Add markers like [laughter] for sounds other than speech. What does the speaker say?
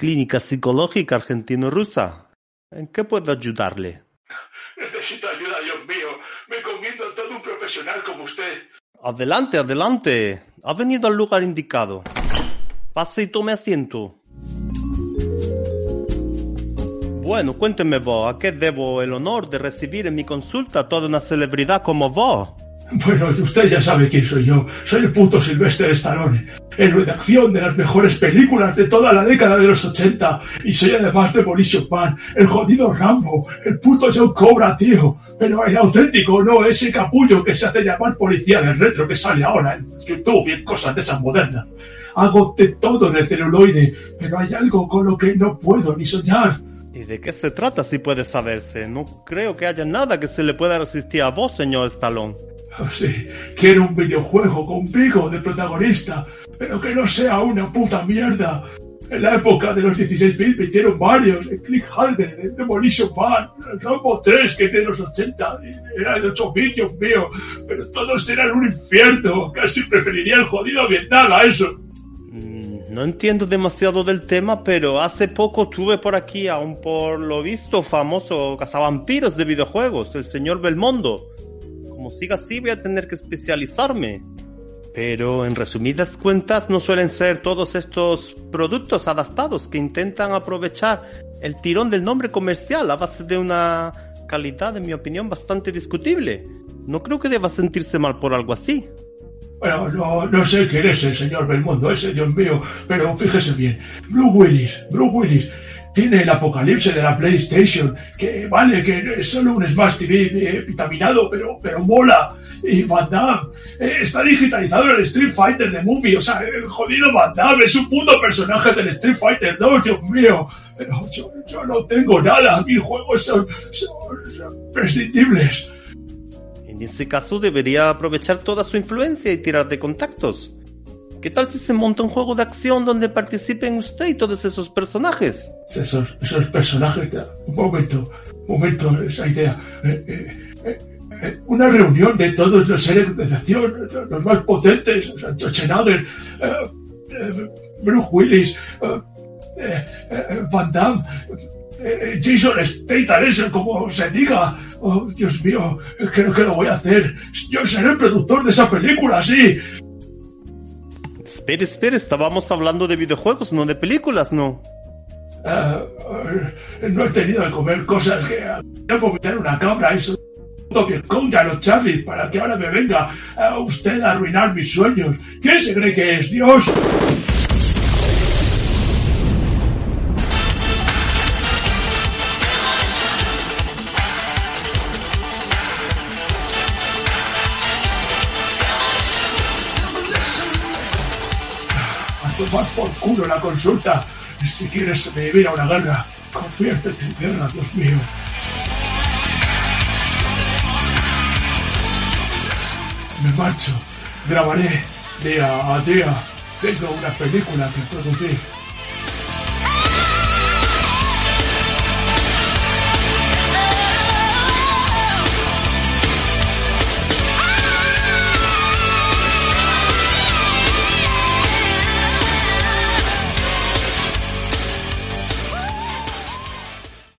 Clínica Psicológica Argentino-Rusa. ¿En qué puedo ayudarle? [laughs] Necesito ayuda, Dios mío. Me conviento a todo un profesional como usted. Adelante, adelante. Ha venido al lugar indicado. Pase y tome asiento. Bueno, cuénteme vos, ¿a qué debo el honor de recibir en mi consulta a toda una celebridad como vos? Bueno, usted ya sabe quién soy yo. Soy el puto Sylvester Stallone, héroe de acción de las mejores películas de toda la década de los 80. Y soy además Demolition Man, el jodido Rambo, el puto Joe Cobra, tío. Pero el auténtico, no ese capullo que se hace llamar policía del retro que sale ahora en YouTube y en cosas de esas modernas. Hago de todo en el celuloide, pero hay algo con lo que no puedo ni soñar. ¿Y de qué se trata si puede saberse? No creo que haya nada que se le pueda resistir a vos, señor Stallone. Oh, sí, quiero un videojuego conmigo de protagonista, pero que no sea una puta mierda. En la época de los 16 bits me hicieron varios, el Clickhalder, el Demolition Man, el Rambo 3 que es de los 80, era de 8 bits, Dios mío, pero todos eran un infierno, casi preferiría el jodido Vietnam a eso. Mm, No entiendo demasiado del tema, pero hace poco tuve por aquí a un por lo visto famoso cazavampiros de videojuegos, el señor Belmondo. Como siga así voy a tener que especializarme. Pero en resumidas cuentas no suelen ser todos estos productos adaptados que intentan aprovechar el tirón del nombre comercial a base de una calidad, en mi opinión, bastante discutible. No creo que deba sentirse mal por algo así. Bueno, no, no sé quién es el señor Belmondo, ese Dios mío, pero fíjese bien. Blue Willis, Blue Willis, tiene el apocalipsis de la PlayStation, que vale, que es solo un Smash TV eh, vitaminado, pero, pero mola. Y Van Damme eh, está digitalizado en el Street Fighter de Movie, o sea, el jodido Van Damme es un puto personaje del Street Fighter 2, Dios mío. Pero yo, yo no tengo nada, mis juegos son, son, prescindibles. En ese caso debería aprovechar toda su influencia y tirar de contactos. ¿Qué tal si se monta un juego de acción donde participen usted y todos esos personajes? Esos, personajes, un momento, un momento, esa idea. Eh, eh, eh, una reunión de todos los seres de acción, los más potentes, eh, eh, Bruce Willis, Van Damme, Jason Statham, eso como se diga. Oh, Dios mío, creo que lo voy a hacer. Yo seré el productor de esa película, sí. Espere, espere, estábamos hablando de videojuegos, no de películas, ¿no? Ah, eh, no he tenido que comer cosas que tengo que una cabra eso que contra los Charlie para que ahora me venga a usted a arruinar mis sueños. ¿Quién se cree que es Dios? Tomar por culo la consulta. Si quieres sobrevivir a una guerra, conviértete en guerra, Dios mío. Me marcho. Grabaré día a día. Tengo una película que producir.